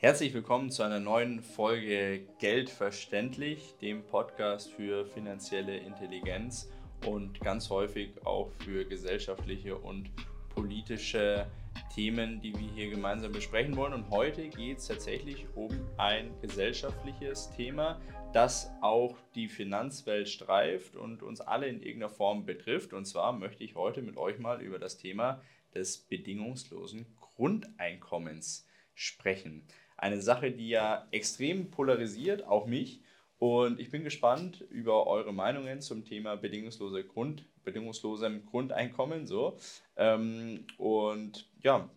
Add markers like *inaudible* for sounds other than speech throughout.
Herzlich willkommen zu einer neuen Folge Geld verständlich, dem Podcast für finanzielle Intelligenz und ganz häufig auch für gesellschaftliche und politische Themen, die wir hier gemeinsam besprechen wollen. Und heute geht es tatsächlich um ein gesellschaftliches Thema, das auch die Finanzwelt streift und uns alle in irgendeiner Form betrifft. Und zwar möchte ich heute mit euch mal über das Thema des bedingungslosen Grundeinkommens sprechen. Eine Sache, die ja extrem polarisiert, auch mich. Und ich bin gespannt über eure Meinungen zum Thema bedingungslose Grund, bedingungslosem Grundeinkommen. So. Ähm, und ja,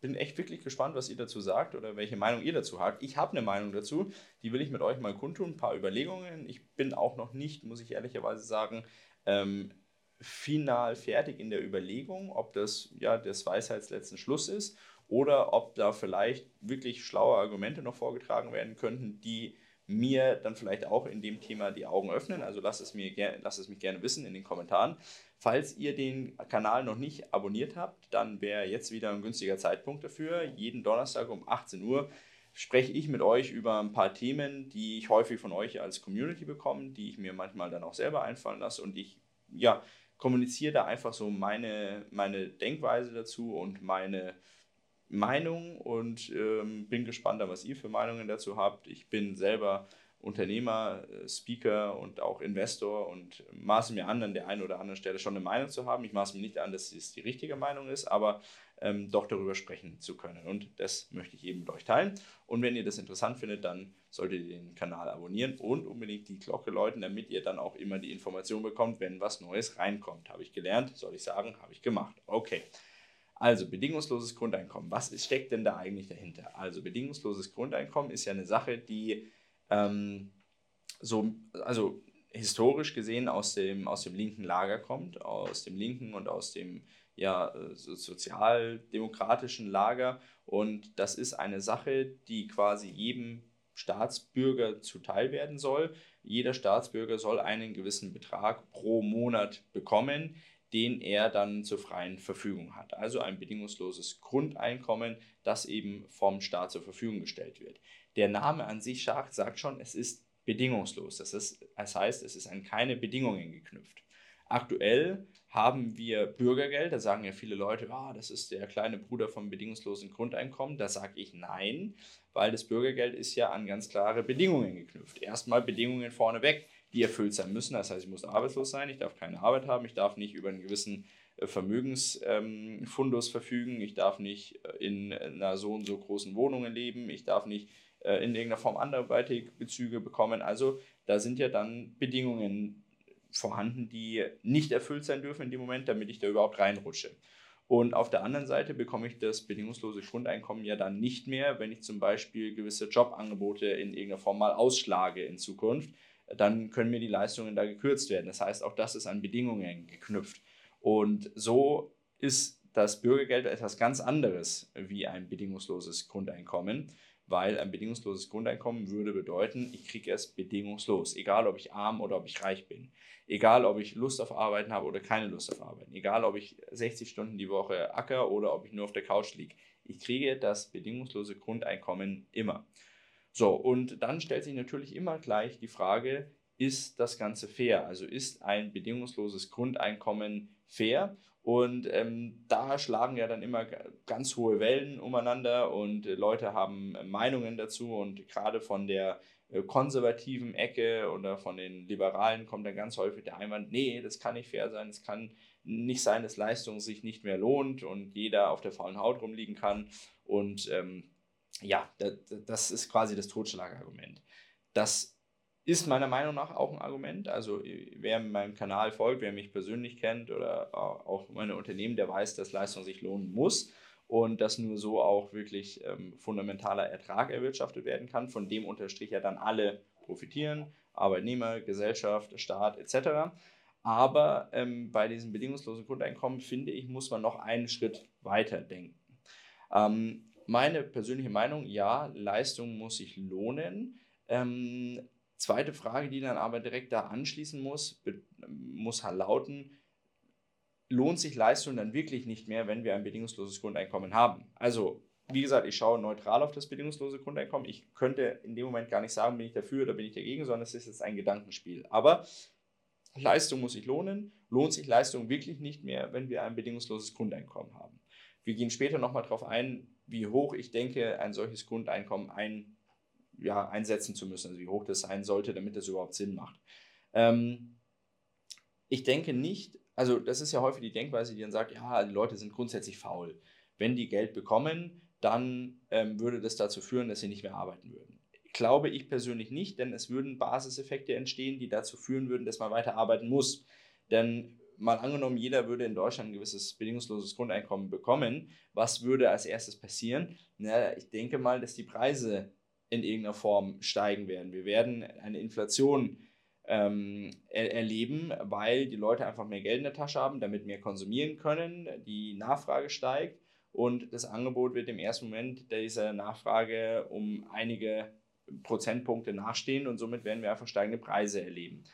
bin echt wirklich gespannt, was ihr dazu sagt oder welche Meinung ihr dazu habt. Ich habe eine Meinung dazu, die will ich mit euch mal kundtun. Ein paar Überlegungen. Ich bin auch noch nicht, muss ich ehrlicherweise sagen, ähm, final fertig in der Überlegung, ob das ja des Weisheitsletzten Schluss ist oder ob da vielleicht wirklich schlaue Argumente noch vorgetragen werden könnten, die mir dann vielleicht auch in dem Thema die Augen öffnen. Also lasst es, mir, lasst es mich gerne wissen in den Kommentaren. Falls ihr den Kanal noch nicht abonniert habt, dann wäre jetzt wieder ein günstiger Zeitpunkt dafür. Jeden Donnerstag um 18 Uhr spreche ich mit euch über ein paar Themen, die ich häufig von euch als Community bekomme, die ich mir manchmal dann auch selber einfallen lasse und ich ja, kommuniziere da einfach so meine, meine Denkweise dazu und meine Meinung und ähm, bin gespannt, was ihr für Meinungen dazu habt. Ich bin selber Unternehmer, äh, Speaker und auch Investor und maße mir an, an der einen oder anderen Stelle schon eine Meinung zu haben. Ich maße mir nicht an, dass es die richtige Meinung ist, aber ähm, doch darüber sprechen zu können. Und das möchte ich eben mit euch teilen. Und wenn ihr das interessant findet, dann solltet ihr den Kanal abonnieren und unbedingt die Glocke läuten, damit ihr dann auch immer die Information bekommt, wenn was Neues reinkommt. Habe ich gelernt, soll ich sagen, habe ich gemacht. Okay. Also bedingungsloses Grundeinkommen. Was steckt denn da eigentlich dahinter? Also bedingungsloses Grundeinkommen ist ja eine Sache, die ähm, so, also historisch gesehen aus dem, aus dem linken Lager kommt, aus dem linken und aus dem ja, sozialdemokratischen Lager. Und das ist eine Sache, die quasi jedem Staatsbürger zuteil werden soll. Jeder Staatsbürger soll einen gewissen Betrag pro Monat bekommen, den er dann zur freien Verfügung hat. Also ein bedingungsloses Grundeinkommen, das eben vom Staat zur Verfügung gestellt wird. Der Name an sich sagt schon, es ist bedingungslos. Das, ist, das heißt, es ist an keine Bedingungen geknüpft. Aktuell haben wir Bürgergeld, da sagen ja viele Leute, ah, das ist der kleine Bruder vom bedingungslosen Grundeinkommen. Da sage ich nein, weil das Bürgergeld ist ja an ganz klare Bedingungen geknüpft. Erstmal Bedingungen vorneweg die erfüllt sein müssen. Das heißt, ich muss arbeitslos sein, ich darf keine Arbeit haben, ich darf nicht über einen gewissen äh, Vermögensfundus ähm, verfügen, ich darf nicht äh, in einer so und so großen Wohnung leben, ich darf nicht äh, in irgendeiner Form anderweitig Bezüge bekommen. Also da sind ja dann Bedingungen vorhanden, die nicht erfüllt sein dürfen in dem Moment, damit ich da überhaupt reinrutsche. Und auf der anderen Seite bekomme ich das bedingungslose Grundeinkommen ja dann nicht mehr, wenn ich zum Beispiel gewisse Jobangebote in irgendeiner Form mal ausschlage in Zukunft dann können mir die Leistungen da gekürzt werden. Das heißt, auch das ist an Bedingungen geknüpft. Und so ist das Bürgergeld etwas ganz anderes wie ein bedingungsloses Grundeinkommen, weil ein bedingungsloses Grundeinkommen würde bedeuten, ich kriege es bedingungslos, egal ob ich arm oder ob ich reich bin, egal ob ich Lust auf Arbeiten habe oder keine Lust auf Arbeiten, egal ob ich 60 Stunden die Woche acker oder ob ich nur auf der Couch liege. Ich kriege das bedingungslose Grundeinkommen immer. So, und dann stellt sich natürlich immer gleich die Frage, ist das Ganze fair? Also ist ein bedingungsloses Grundeinkommen fair? Und ähm, da schlagen ja dann immer ganz hohe Wellen umeinander und äh, Leute haben äh, Meinungen dazu und gerade von der äh, konservativen Ecke oder von den Liberalen kommt dann ganz häufig der Einwand, nee, das kann nicht fair sein, es kann nicht sein, dass Leistung sich nicht mehr lohnt und jeder auf der faulen Haut rumliegen kann und ähm, ja, das ist quasi das Totschlagargument. Das ist meiner Meinung nach auch ein Argument. Also wer meinem Kanal folgt, wer mich persönlich kennt oder auch meine Unternehmen, der weiß, dass Leistung sich lohnen muss und dass nur so auch wirklich ähm, fundamentaler Ertrag erwirtschaftet werden kann, von dem unterstrich ja dann alle profitieren, Arbeitnehmer, Gesellschaft, Staat etc. Aber ähm, bei diesem bedingungslosen Grundeinkommen, finde ich, muss man noch einen Schritt weiter denken. Ähm, meine persönliche Meinung, ja, Leistung muss sich lohnen. Ähm, zweite Frage, die dann aber direkt da anschließen muss, muss halt lauten, lohnt sich Leistung dann wirklich nicht mehr, wenn wir ein bedingungsloses Grundeinkommen haben? Also wie gesagt, ich schaue neutral auf das bedingungslose Grundeinkommen. Ich könnte in dem Moment gar nicht sagen, bin ich dafür oder bin ich dagegen, sondern es ist jetzt ein Gedankenspiel. Aber Leistung muss sich lohnen. Lohnt sich Leistung wirklich nicht mehr, wenn wir ein bedingungsloses Grundeinkommen haben. Wir gehen später nochmal darauf ein, wie hoch ich denke, ein solches Grundeinkommen ein, ja, einsetzen zu müssen, also wie hoch das sein sollte, damit das überhaupt Sinn macht. Ähm, ich denke nicht, also das ist ja häufig die Denkweise, die dann sagt, ja, die Leute sind grundsätzlich faul. Wenn die Geld bekommen, dann ähm, würde das dazu führen, dass sie nicht mehr arbeiten würden. Glaube ich persönlich nicht, denn es würden Basiseffekte entstehen, die dazu führen würden, dass man weiter arbeiten muss. Denn mal angenommen, jeder würde in Deutschland ein gewisses bedingungsloses Grundeinkommen bekommen, was würde als erstes passieren? Na, ich denke mal, dass die Preise in irgendeiner Form steigen werden. Wir werden eine Inflation ähm, er erleben, weil die Leute einfach mehr Geld in der Tasche haben, damit mehr konsumieren können, die Nachfrage steigt und das Angebot wird im ersten Moment dieser Nachfrage um einige Prozentpunkte nachstehen und somit werden wir einfach steigende Preise erleben.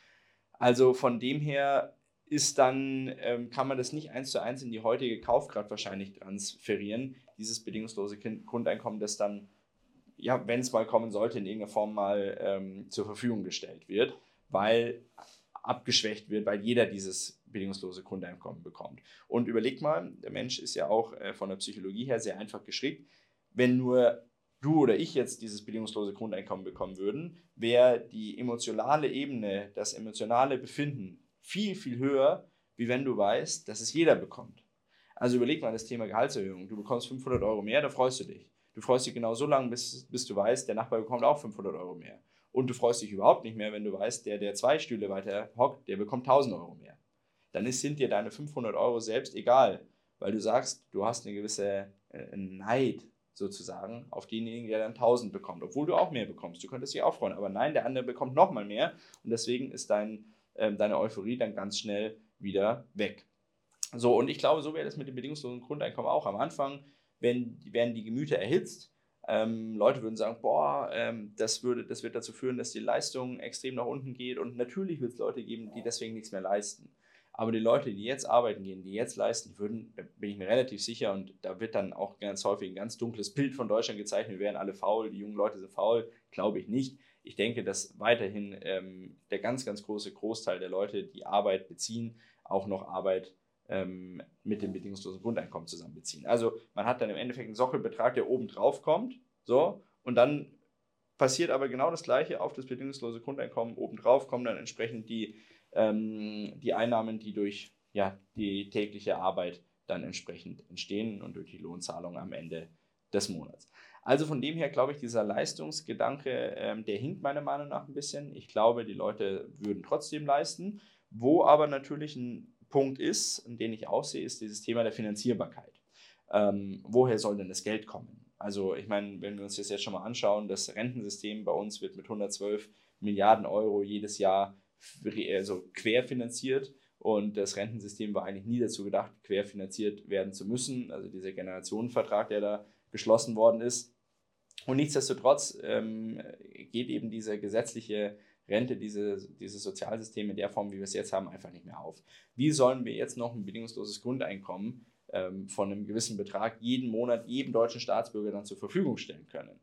Also von dem her ist dann, ähm, kann man das nicht eins zu eins in die heutige Kaufkraft wahrscheinlich transferieren, dieses bedingungslose Grundeinkommen, das dann, ja, wenn es mal kommen sollte, in irgendeiner Form mal ähm, zur Verfügung gestellt wird, weil abgeschwächt wird, weil jeder dieses bedingungslose Grundeinkommen bekommt. Und überleg mal, der Mensch ist ja auch äh, von der Psychologie her sehr einfach geschickt. Wenn nur du oder ich jetzt dieses bedingungslose Grundeinkommen bekommen würden, wäre die emotionale Ebene, das emotionale Befinden viel, viel höher, wie wenn du weißt, dass es jeder bekommt. Also überleg mal das Thema Gehaltserhöhung. Du bekommst 500 Euro mehr, da freust du dich. Du freust dich genau so lange, bis, bis du weißt, der Nachbar bekommt auch 500 Euro mehr. Und du freust dich überhaupt nicht mehr, wenn du weißt, der, der zwei Stühle weiter hockt, der bekommt 1000 Euro mehr. Dann sind dir deine 500 Euro selbst egal, weil du sagst, du hast eine gewisse äh, Neid sozusagen auf denjenigen, der dann 1000 bekommt, obwohl du auch mehr bekommst. Du könntest dich auch freuen, aber nein, der andere bekommt nochmal mehr und deswegen ist dein ähm, deine Euphorie dann ganz schnell wieder weg. So, und ich glaube, so wäre das mit dem bedingungslosen Grundeinkommen auch. Am Anfang wenn, werden die Gemüter erhitzt. Ähm, Leute würden sagen, boah, ähm, das, würde, das wird dazu führen, dass die Leistung extrem nach unten geht. Und natürlich wird es Leute geben, die deswegen nichts mehr leisten. Aber die Leute, die jetzt arbeiten gehen, die jetzt leisten, würden, da bin ich mir relativ sicher, und da wird dann auch ganz häufig ein ganz dunkles Bild von Deutschland gezeichnet, wir wären alle faul, die jungen Leute sind faul, glaube ich nicht ich denke, dass weiterhin ähm, der ganz, ganz große Großteil der Leute, die Arbeit beziehen, auch noch Arbeit ähm, mit dem bedingungslosen Grundeinkommen zusammen beziehen. Also man hat dann im Endeffekt einen Sockelbetrag, der oben drauf kommt, so, und dann passiert aber genau das Gleiche auf das bedingungslose Grundeinkommen. Obendrauf kommen dann entsprechend die, ähm, die Einnahmen, die durch ja, die tägliche Arbeit dann entsprechend entstehen und durch die Lohnzahlung am Ende des Monats. Also von dem her glaube ich, dieser Leistungsgedanke, ähm, der hinkt meiner Meinung nach ein bisschen. Ich glaube, die Leute würden trotzdem leisten. Wo aber natürlich ein Punkt ist, den ich auch sehe, ist dieses Thema der Finanzierbarkeit. Ähm, woher soll denn das Geld kommen? Also ich meine, wenn wir uns das jetzt schon mal anschauen, das Rentensystem bei uns wird mit 112 Milliarden Euro jedes Jahr also querfinanziert. Und das Rentensystem war eigentlich nie dazu gedacht, querfinanziert werden zu müssen. Also dieser Generationenvertrag, der da geschlossen worden ist, und nichtsdestotrotz ähm, geht eben diese gesetzliche Rente, diese, dieses Sozialsystem in der Form, wie wir es jetzt haben, einfach nicht mehr auf. Wie sollen wir jetzt noch ein bedingungsloses Grundeinkommen ähm, von einem gewissen Betrag jeden Monat jedem deutschen Staatsbürger dann zur Verfügung stellen können?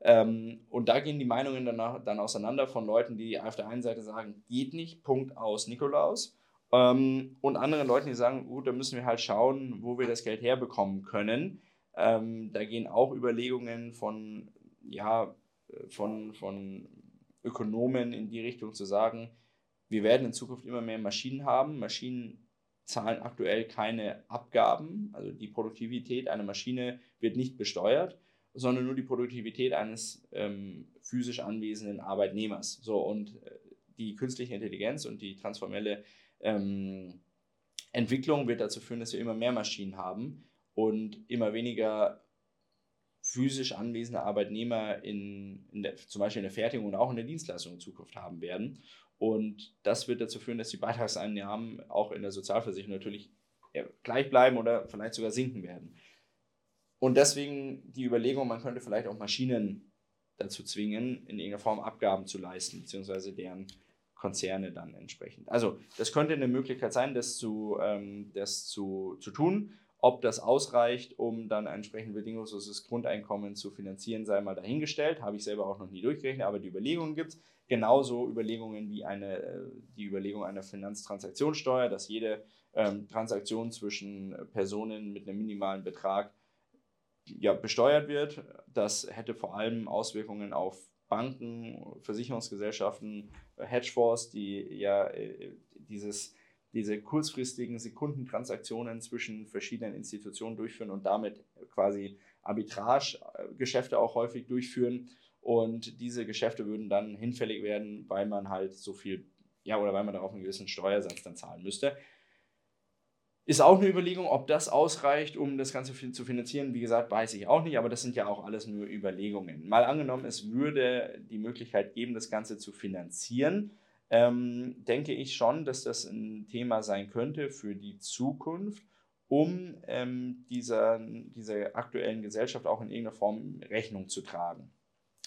Ähm, und da gehen die Meinungen danach, dann auseinander von Leuten, die auf der einen Seite sagen, geht nicht, Punkt aus Nikolaus. Ähm, und anderen Leuten, die sagen, gut, da müssen wir halt schauen, wo wir das Geld herbekommen können. Ähm, da gehen auch Überlegungen von, ja, von, von Ökonomen in die Richtung zu sagen, wir werden in Zukunft immer mehr Maschinen haben. Maschinen zahlen aktuell keine Abgaben, also die Produktivität einer Maschine wird nicht besteuert, sondern nur die Produktivität eines ähm, physisch anwesenden Arbeitnehmers. So, und äh, die künstliche Intelligenz und die transformelle ähm, Entwicklung wird dazu führen, dass wir immer mehr Maschinen haben und immer weniger physisch anwesende Arbeitnehmer in, in der, zum Beispiel in der Fertigung und auch in der Dienstleistung in Zukunft haben werden. Und das wird dazu führen, dass die Beitragseinnahmen auch in der Sozialversicherung natürlich gleich bleiben oder vielleicht sogar sinken werden. Und deswegen die Überlegung, man könnte vielleicht auch Maschinen dazu zwingen, in irgendeiner Form Abgaben zu leisten, beziehungsweise deren Konzerne dann entsprechend. Also das könnte eine Möglichkeit sein, das zu, ähm, das zu, zu tun. Ob das ausreicht, um dann ein entsprechend bedingungsloses Grundeinkommen zu finanzieren, sei mal dahingestellt. Habe ich selber auch noch nie durchgerechnet, aber die Überlegungen gibt es. Genauso Überlegungen wie eine, äh, die Überlegung einer Finanztransaktionssteuer, dass jede ähm, Transaktion zwischen Personen mit einem minimalen Betrag ja, besteuert wird. Das hätte vor allem Auswirkungen auf Banken, Versicherungsgesellschaften, Hedgefonds, die ja äh, dieses, diese kurzfristigen Sekundentransaktionen zwischen verschiedenen Institutionen durchführen und damit quasi Arbitrage-Geschäfte auch häufig durchführen. Und diese Geschäfte würden dann hinfällig werden, weil man halt so viel, ja, oder weil man darauf einen gewissen Steuersatz dann zahlen müsste. Ist auch eine Überlegung, ob das ausreicht, um das Ganze zu finanzieren. Wie gesagt, weiß ich auch nicht, aber das sind ja auch alles nur Überlegungen. Mal angenommen, es würde die Möglichkeit geben, das Ganze zu finanzieren, ähm, denke ich schon, dass das ein Thema sein könnte für die Zukunft, um ähm, dieser, dieser aktuellen Gesellschaft auch in irgendeiner Form Rechnung zu tragen.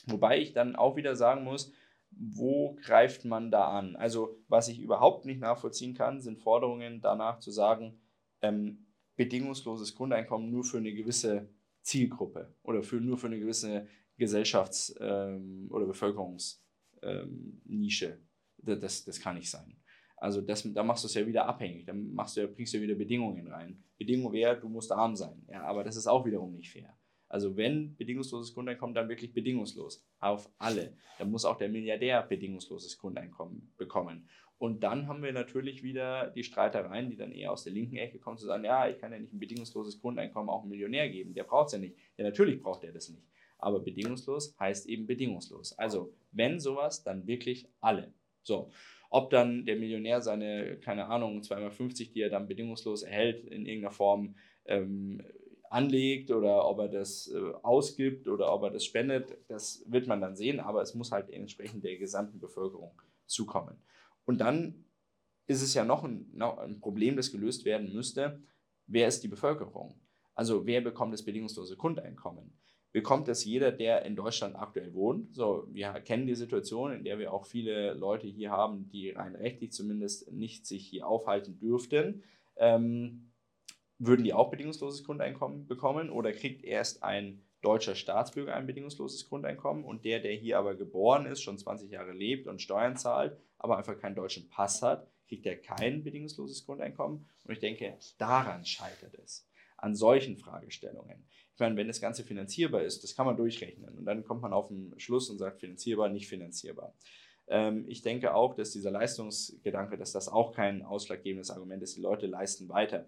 Wobei ich dann auch wieder sagen muss, wo greift man da an? Also was ich überhaupt nicht nachvollziehen kann, sind Forderungen danach zu sagen, ähm, bedingungsloses Grundeinkommen nur für eine gewisse Zielgruppe oder für, nur für eine gewisse Gesellschafts- ähm, oder Bevölkerungsnische. Ähm, das, das kann nicht sein. Also das, da machst du es ja wieder abhängig, dann machst du, bringst du ja wieder Bedingungen rein. Bedingung wäre, du musst arm sein. Ja, aber das ist auch wiederum nicht fair. Also wenn bedingungsloses Grundeinkommen, dann wirklich bedingungslos auf alle. Dann muss auch der Milliardär bedingungsloses Grundeinkommen bekommen. Und dann haben wir natürlich wieder die Streitereien, die dann eher aus der linken Ecke kommen, zu sagen, ja, ich kann ja nicht ein bedingungsloses Grundeinkommen auch einem Millionär geben. Der braucht es ja nicht. Ja, natürlich braucht er das nicht. Aber bedingungslos heißt eben bedingungslos. Also, wenn sowas, dann wirklich alle. So. Ob dann der Millionär seine, keine Ahnung, 2,50, die er dann bedingungslos erhält, in irgendeiner Form ähm, anlegt oder ob er das äh, ausgibt oder ob er das spendet, das wird man dann sehen, aber es muss halt entsprechend der gesamten Bevölkerung zukommen. Und dann ist es ja noch ein, noch ein Problem, das gelöst werden müsste. Wer ist die Bevölkerung? Also wer bekommt das bedingungslose Grundeinkommen? Bekommt das jeder, der in Deutschland aktuell wohnt? So, wir kennen die Situation, in der wir auch viele Leute hier haben, die rein rechtlich zumindest nicht sich hier aufhalten dürften. Ähm, würden die auch bedingungsloses Grundeinkommen bekommen oder kriegt erst ein deutscher Staatsbürger ein bedingungsloses Grundeinkommen und der, der hier aber geboren ist, schon 20 Jahre lebt und Steuern zahlt, aber einfach keinen deutschen Pass hat, kriegt er kein bedingungsloses Grundeinkommen. Und ich denke, daran scheitert es. An solchen Fragestellungen. Ich meine, wenn das Ganze finanzierbar ist, das kann man durchrechnen. Und dann kommt man auf den Schluss und sagt, finanzierbar, nicht finanzierbar. Ähm, ich denke auch, dass dieser Leistungsgedanke, dass das auch kein ausschlaggebendes Argument ist. Die Leute leisten weiter.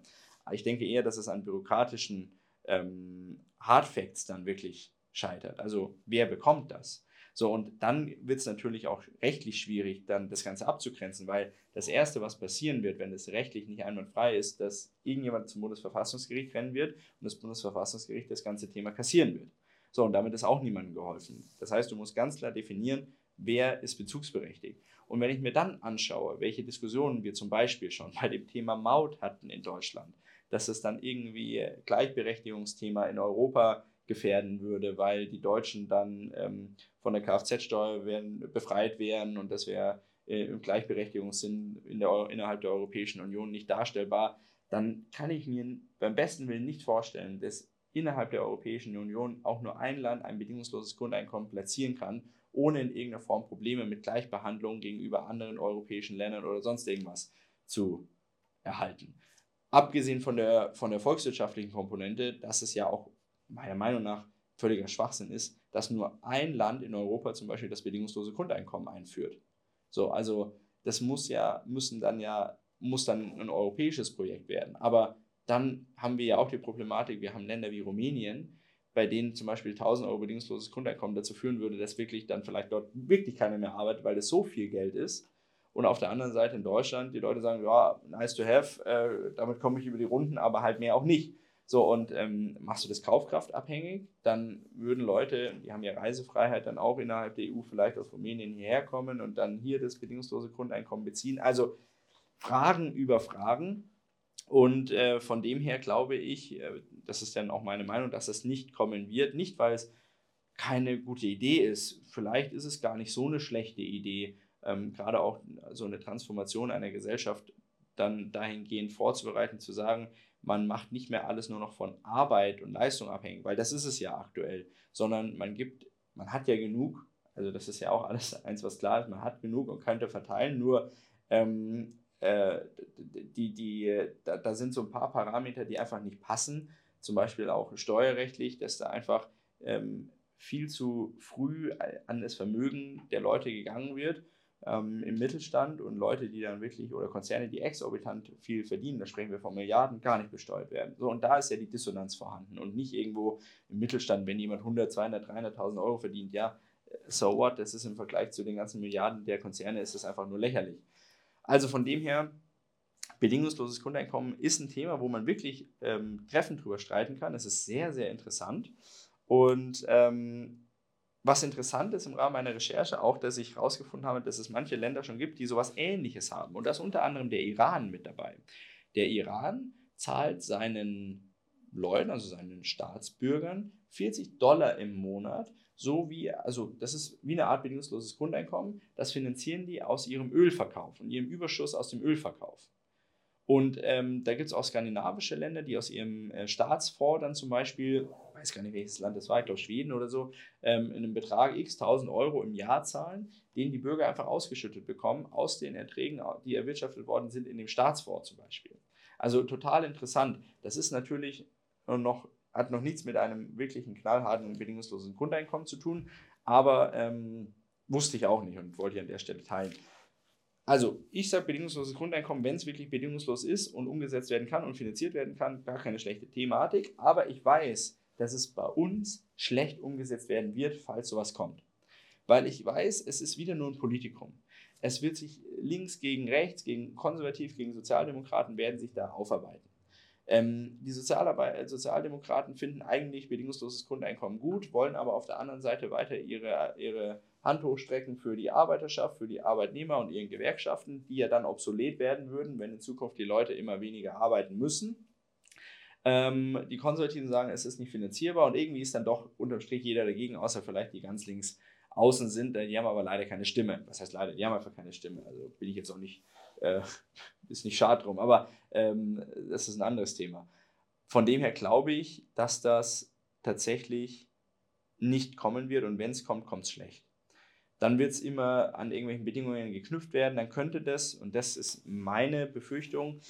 Ich denke eher, dass es an bürokratischen ähm, Hardfacts dann wirklich scheitert. Also wer bekommt das? So, und dann wird es natürlich auch rechtlich schwierig, dann das Ganze abzugrenzen, weil das Erste, was passieren wird, wenn es rechtlich nicht einwandfrei ist, dass irgendjemand zum Bundesverfassungsgericht rennen wird und das Bundesverfassungsgericht das ganze Thema kassieren wird. So, und damit ist auch niemandem geholfen. Das heißt, du musst ganz klar definieren, wer ist bezugsberechtigt. Und wenn ich mir dann anschaue, welche Diskussionen wir zum Beispiel schon bei dem Thema Maut hatten in Deutschland, dass es dann irgendwie Gleichberechtigungsthema in Europa gefährden würde, weil die Deutschen dann ähm, von der Kfz-Steuer befreit wären und das wäre äh, im Gleichberechtigungssinn in der, innerhalb der Europäischen Union nicht darstellbar, dann kann ich mir beim besten Willen nicht vorstellen, dass innerhalb der Europäischen Union auch nur ein Land ein bedingungsloses Grundeinkommen platzieren kann, ohne in irgendeiner Form Probleme mit Gleichbehandlung gegenüber anderen europäischen Ländern oder sonst irgendwas zu erhalten. Abgesehen von der, von der volkswirtschaftlichen Komponente, dass es ja auch meiner Meinung nach völliger Schwachsinn ist, dass nur ein Land in Europa zum Beispiel das bedingungslose Grundeinkommen einführt. So, also das muss ja, müssen dann ja, muss dann ein europäisches Projekt werden. Aber dann haben wir ja auch die Problematik, wir haben Länder wie Rumänien, bei denen zum Beispiel 1000 Euro bedingungsloses Grundeinkommen dazu führen würde, dass wirklich dann vielleicht dort wirklich keiner mehr arbeitet, weil es so viel Geld ist, und auf der anderen Seite in Deutschland, die Leute sagen, ja, nice to have, äh, damit komme ich über die Runden, aber halt mehr auch nicht. So, und ähm, machst du das Kaufkraft abhängig, dann würden Leute, die haben ja Reisefreiheit, dann auch innerhalb der EU vielleicht aus Rumänien hierher kommen und dann hier das bedingungslose Grundeinkommen beziehen. Also Fragen über Fragen. Und äh, von dem her glaube ich, äh, das ist dann auch meine Meinung, dass es nicht kommen wird. Nicht, weil es keine gute Idee ist. Vielleicht ist es gar nicht so eine schlechte Idee ähm, gerade auch so eine Transformation einer Gesellschaft dann dahingehend vorzubereiten, zu sagen, man macht nicht mehr alles nur noch von Arbeit und Leistung abhängig, weil das ist es ja aktuell, sondern man gibt, man hat ja genug, also das ist ja auch alles *laughs* eins, was klar ist, man hat genug und könnte verteilen, nur ähm, äh, die, die, da, da sind so ein paar Parameter, die einfach nicht passen, zum Beispiel auch steuerrechtlich, dass da einfach ähm, viel zu früh an das Vermögen der Leute gegangen wird ähm, im Mittelstand und Leute, die dann wirklich oder Konzerne, die exorbitant viel verdienen, da sprechen wir von Milliarden, gar nicht besteuert werden. So, und da ist ja die Dissonanz vorhanden und nicht irgendwo im Mittelstand, wenn jemand 100, 200, 300.000 Euro verdient, ja, so what, das ist im Vergleich zu den ganzen Milliarden der Konzerne, ist das einfach nur lächerlich. Also von dem her, bedingungsloses Grundeinkommen ist ein Thema, wo man wirklich ähm, treffend drüber streiten kann. Es ist sehr, sehr interessant. Und ähm, was interessant ist im Rahmen meiner Recherche auch, dass ich herausgefunden habe, dass es manche Länder schon gibt, die sowas Ähnliches haben. Und da ist unter anderem der Iran mit dabei. Der Iran zahlt seinen Leuten, also seinen Staatsbürgern, 40 Dollar im Monat, so wie, also das ist wie eine Art bedingungsloses Grundeinkommen. Das finanzieren die aus ihrem Ölverkauf und ihrem Überschuss aus dem Ölverkauf. Und ähm, da gibt es auch skandinavische Länder, die aus ihrem äh, Staatsfonds dann zum Beispiel, weiß gar nicht welches Land das war, ich glaube Schweden oder so, ähm, in einem Betrag x 1000 Euro im Jahr zahlen, den die Bürger einfach ausgeschüttet bekommen aus den Erträgen, die erwirtschaftet worden sind in dem Staatsfonds zum Beispiel. Also total interessant. Das ist natürlich noch, hat noch nichts mit einem wirklichen knallharten und bedingungslosen Grundeinkommen zu tun, aber ähm, wusste ich auch nicht und wollte ich an der Stelle teilen. Also, ich sage bedingungsloses Grundeinkommen, wenn es wirklich bedingungslos ist und umgesetzt werden kann und finanziert werden kann, gar keine schlechte Thematik. Aber ich weiß, dass es bei uns schlecht umgesetzt werden wird, falls sowas kommt. Weil ich weiß, es ist wieder nur ein Politikum. Es wird sich links gegen rechts, gegen konservativ, gegen Sozialdemokraten werden sich da aufarbeiten. Ähm, die Sozialarbeit, Sozialdemokraten finden eigentlich bedingungsloses Grundeinkommen gut, wollen aber auf der anderen Seite weiter ihre, ihre Hand hochstrecken für die Arbeiterschaft, für die Arbeitnehmer und ihren Gewerkschaften, die ja dann obsolet werden würden, wenn in Zukunft die Leute immer weniger arbeiten müssen. Ähm, die Konservativen sagen, es ist nicht finanzierbar und irgendwie ist dann doch unterm Strich jeder dagegen, außer vielleicht die ganz links außen sind. Die haben aber leider keine Stimme. Was heißt leider? Die haben einfach keine Stimme. Also bin ich jetzt auch nicht, äh, *laughs* ist nicht schad drum, aber ähm, das ist ein anderes Thema. Von dem her glaube ich, dass das tatsächlich nicht kommen wird und wenn es kommt, kommt es schlecht dann wird es immer an irgendwelchen Bedingungen geknüpft werden. Dann könnte das, und das ist meine Befürchtung,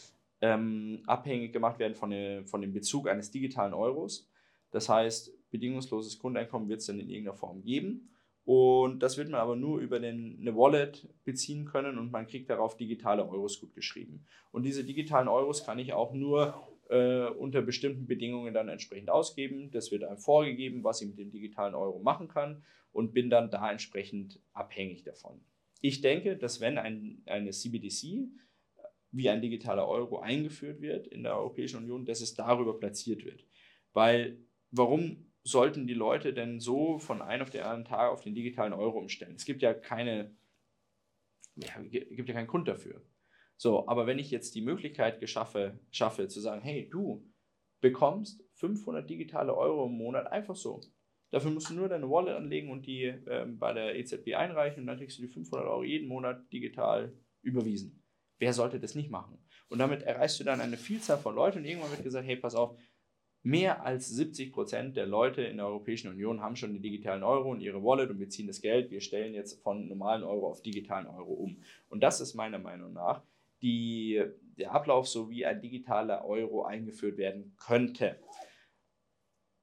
ähm, abhängig gemacht werden von, der, von dem Bezug eines digitalen Euros. Das heißt, bedingungsloses Grundeinkommen wird es dann in irgendeiner Form geben. Und das wird man aber nur über den, eine Wallet beziehen können und man kriegt darauf digitale Euros gut geschrieben. Und diese digitalen Euros kann ich auch nur äh, unter bestimmten Bedingungen dann entsprechend ausgeben. Das wird einem vorgegeben, was ich mit dem digitalen Euro machen kann und bin dann da entsprechend abhängig davon. Ich denke, dass wenn ein, eine CBDC wie ein digitaler Euro eingeführt wird in der Europäischen Union, dass es darüber platziert wird. Weil warum sollten die Leute denn so von einem auf den anderen Tag auf den digitalen Euro umstellen? Es gibt ja keine, ja, gibt ja keinen Grund dafür. So, aber wenn ich jetzt die Möglichkeit geschaffe, schaffe zu sagen, hey, du bekommst 500 digitale Euro im Monat einfach so, Dafür musst du nur deine Wallet anlegen und die ähm, bei der EZB einreichen und dann kriegst du die 500 Euro jeden Monat digital überwiesen. Wer sollte das nicht machen? Und damit erreichst du dann eine Vielzahl von Leuten und irgendwann wird gesagt, hey, pass auf, mehr als 70 Prozent der Leute in der Europäischen Union haben schon den digitalen Euro und ihre Wallet und wir ziehen das Geld. Wir stellen jetzt von normalen Euro auf digitalen Euro um. Und das ist meiner Meinung nach die, der Ablauf, so wie ein digitaler Euro eingeführt werden könnte.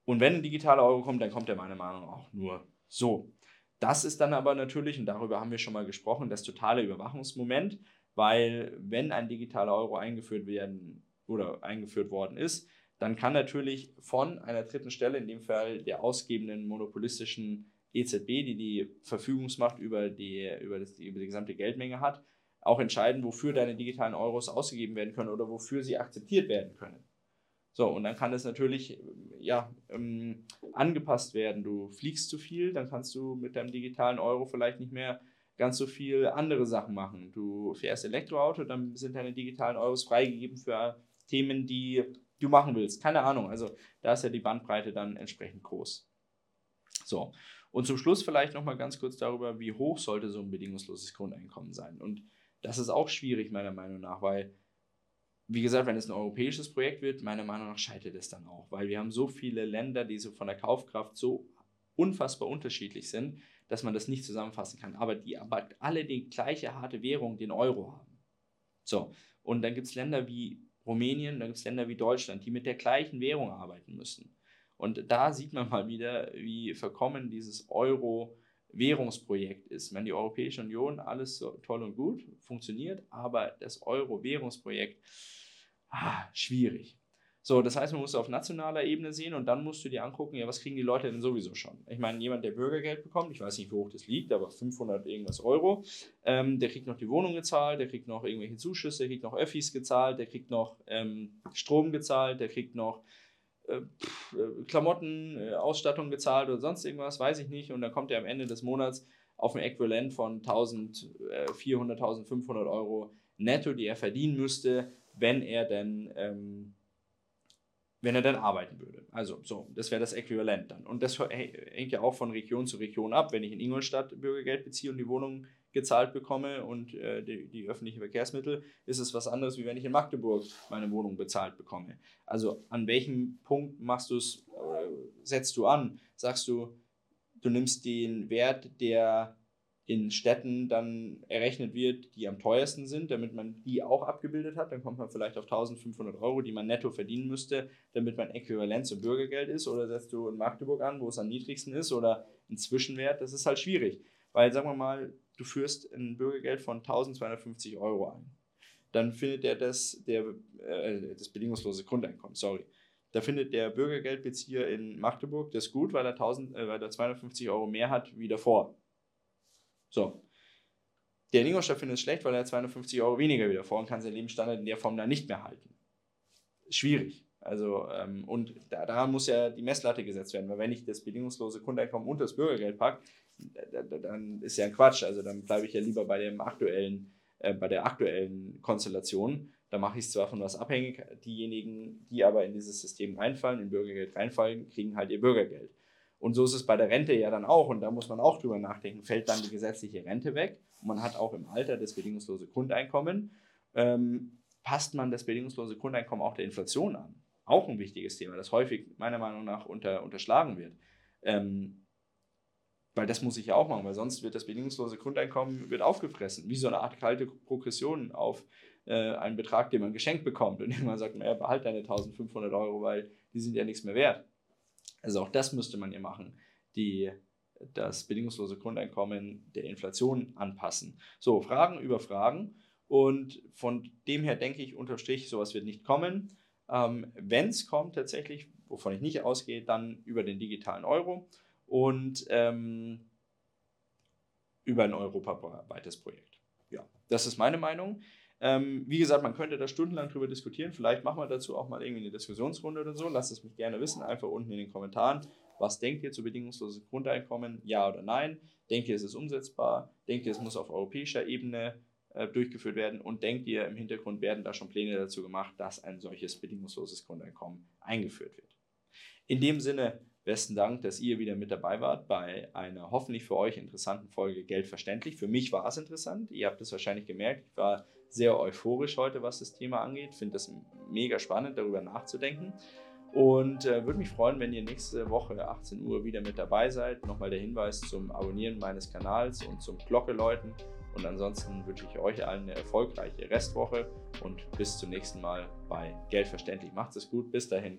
Und wenn ein digitaler Euro kommt, dann kommt er meiner Meinung nach auch nur so. Das ist dann aber natürlich, und darüber haben wir schon mal gesprochen, das totale Überwachungsmoment, weil wenn ein digitaler Euro eingeführt werden oder eingeführt worden ist, dann kann natürlich von einer dritten Stelle, in dem Fall der ausgebenden monopolistischen EZB, die die Verfügungsmacht über die, über, das, über die gesamte Geldmenge hat, auch entscheiden, wofür deine digitalen Euros ausgegeben werden können oder wofür sie akzeptiert werden können. So, und dann kann es natürlich ja, ähm, angepasst werden. Du fliegst zu viel, dann kannst du mit deinem digitalen Euro vielleicht nicht mehr ganz so viel andere Sachen machen. Du fährst Elektroauto, dann sind deine digitalen Euros freigegeben für Themen, die du machen willst. Keine Ahnung. Also da ist ja die Bandbreite dann entsprechend groß. So. Und zum Schluss vielleicht nochmal ganz kurz darüber, wie hoch sollte so ein bedingungsloses Grundeinkommen sein. Und das ist auch schwierig, meiner Meinung nach, weil wie gesagt, wenn es ein europäisches Projekt wird, meiner Meinung nach scheitert es dann auch, weil wir haben so viele Länder, die so von der Kaufkraft so unfassbar unterschiedlich sind, dass man das nicht zusammenfassen kann, aber die aber alle die gleiche harte Währung, den Euro haben. So, und dann gibt es Länder wie Rumänien, dann gibt es Länder wie Deutschland, die mit der gleichen Währung arbeiten müssen. Und da sieht man mal wieder, wie verkommen dieses Euro-Währungsprojekt ist. Wenn die Europäische Union alles so toll und gut funktioniert, aber das Euro-Währungsprojekt, ah, schwierig. So, das heißt, man muss auf nationaler Ebene sehen und dann musst du dir angucken, ja, was kriegen die Leute denn sowieso schon? Ich meine, jemand, der Bürgergeld bekommt, ich weiß nicht, wie hoch das liegt, aber 500 irgendwas Euro, ähm, der kriegt noch die Wohnung gezahlt, der kriegt noch irgendwelche Zuschüsse, der kriegt noch Öffis gezahlt, der kriegt noch ähm, Strom gezahlt, der kriegt noch äh, äh Klamotten, äh, Ausstattung gezahlt oder sonst irgendwas, weiß ich nicht. Und dann kommt er am Ende des Monats auf ein Äquivalent von 1400, 1500 äh, Euro netto, die er verdienen müsste, wenn er denn... Ähm, wenn er dann arbeiten würde. Also so, das wäre das Äquivalent dann. Und das hängt ja auch von Region zu Region ab. Wenn ich in Ingolstadt Bürgergeld beziehe und die Wohnung gezahlt bekomme und äh, die, die, öffentlichen Verkehrsmittel, ist es was anderes, wie wenn ich in Magdeburg meine Wohnung bezahlt bekomme. Also an welchem Punkt machst du es, äh, setzt du an? Sagst du, du nimmst den Wert, der in Städten dann errechnet wird, die am teuersten sind, damit man die auch abgebildet hat. Dann kommt man vielleicht auf 1500 Euro, die man netto verdienen müsste, damit man äquivalent zum Bürgergeld ist. Oder setzt du in Magdeburg an, wo es am niedrigsten ist, oder einen Zwischenwert. Das ist halt schwierig. Weil, sagen wir mal, du führst ein Bürgergeld von 1250 Euro ein. Dann findet der das, der, äh, das bedingungslose Grundeinkommen, sorry. Da findet der Bürgergeldbezieher in Magdeburg das gut, weil er, 1000, äh, weil er 250 Euro mehr hat wie davor. So. Der in Ingolstadt findet es schlecht, weil er 250 Euro weniger wieder vor und kann seinen Lebensstandard in der Form dann nicht mehr halten. Schwierig. Also, ähm, und da, daran muss ja die Messlatte gesetzt werden, weil wenn ich das bedingungslose Grundeinkommen unter das Bürgergeld packe, dann ist ja ein Quatsch. Also dann bleibe ich ja lieber bei dem aktuellen, äh, bei der aktuellen Konstellation. Da mache ich es zwar von was abhängig, diejenigen, die aber in dieses System reinfallen, in Bürgergeld reinfallen, kriegen halt ihr Bürgergeld. Und so ist es bei der Rente ja dann auch. Und da muss man auch drüber nachdenken, fällt dann die gesetzliche Rente weg? Und man hat auch im Alter das bedingungslose Grundeinkommen. Ähm, passt man das bedingungslose Grundeinkommen auch der Inflation an? Auch ein wichtiges Thema, das häufig meiner Meinung nach unter, unterschlagen wird. Ähm, weil das muss ich ja auch machen, weil sonst wird das bedingungslose Grundeinkommen wird aufgefressen, wie so eine Art kalte Progression auf äh, einen Betrag, den man geschenkt bekommt. Und *laughs* irgendwann sagt man, ja, behalt deine 1500 Euro, weil die sind ja nichts mehr wert. Also auch das müsste man ja machen, die, das bedingungslose Grundeinkommen der Inflation anpassen. So, Fragen über Fragen. Und von dem her denke ich, unterm Strich, sowas wird nicht kommen. Ähm, Wenn es kommt tatsächlich, wovon ich nicht ausgehe, dann über den digitalen Euro und ähm, über ein europaweites Projekt. Ja, das ist meine Meinung. Ähm, wie gesagt, man könnte da stundenlang drüber diskutieren. Vielleicht machen wir dazu auch mal irgendwie eine Diskussionsrunde oder so. Lasst es mich gerne wissen, einfach unten in den Kommentaren. Was denkt ihr zu bedingungsloses Grundeinkommen? Ja oder nein? Denkt ihr, es ist umsetzbar? Denkt ihr, es muss auf europäischer Ebene äh, durchgeführt werden? Und denkt ihr, im Hintergrund werden da schon Pläne dazu gemacht, dass ein solches bedingungsloses Grundeinkommen eingeführt wird? In dem Sinne, besten Dank, dass ihr wieder mit dabei wart bei einer hoffentlich für euch interessanten Folge Geld verständlich. Für mich war es interessant. Ihr habt es wahrscheinlich gemerkt. Ich war sehr euphorisch heute, was das Thema angeht. Finde es mega spannend, darüber nachzudenken. Und äh, würde mich freuen, wenn ihr nächste Woche 18 Uhr wieder mit dabei seid. Nochmal der Hinweis zum Abonnieren meines Kanals und zum Glocke läuten. Und ansonsten wünsche ich euch allen eine erfolgreiche Restwoche und bis zum nächsten Mal bei Geldverständlich. Macht es gut, bis dahin.